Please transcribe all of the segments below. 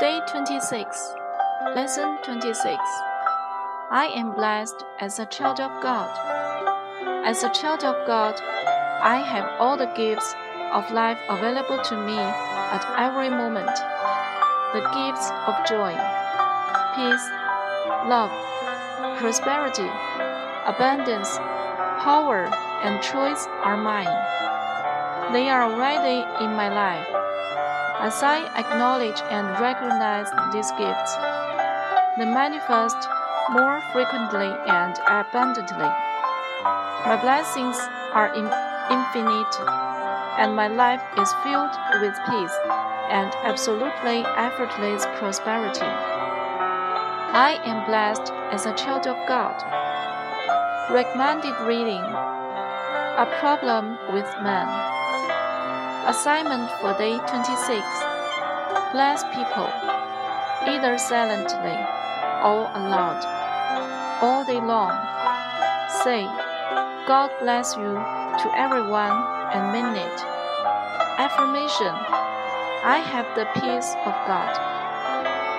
Day 26, Lesson 26. I am blessed as a child of God. As a child of God, I have all the gifts of life available to me at every moment. The gifts of joy, peace, love, prosperity, abundance, power, and choice are mine. They are already in my life. As I acknowledge and recognize these gifts, they manifest more frequently and abundantly. My blessings are infinite, and my life is filled with peace and absolutely effortless prosperity. I am blessed as a child of God. Recommended reading A Problem with Man. Assignment for day 26. Bless people, either silently or aloud, all day long. Say, God bless you to everyone and mean it. Affirmation I have the peace of God.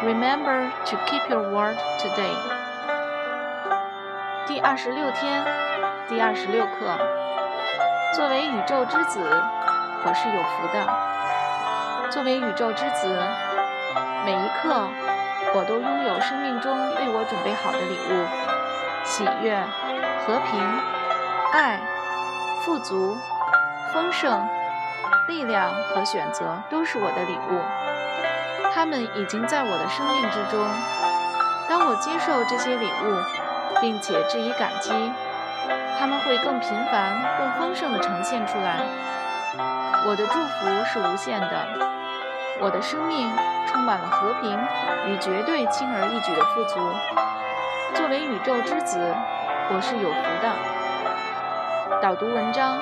Remember to keep your word today. 第二十六天，第二十六课。作为宇宙之子， 我是有福的。作为宇宙之子，每一刻我都拥有生命中为我准备好的礼物：喜悦、和平、爱、富足、丰盛、力量和选择都是我的礼物。他们已经在我的生命之中。当我接受这些礼物。并且致以感激，他们会更频繁、更丰盛地呈现出来。我的祝福是无限的，我的生命充满了和平与绝对轻而易举的富足。作为宇宙之子，我是有福的。导读文章：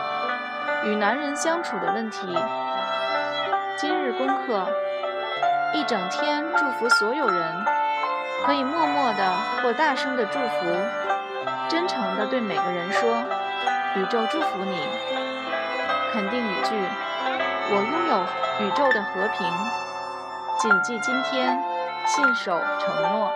与男人相处的问题。今日功课：一整天祝福所有人。可以默默的或大声的祝福，真诚的对每个人说：“宇宙祝福你。”肯定语句：“我拥有宇宙的和平。”谨记今天，信守承诺。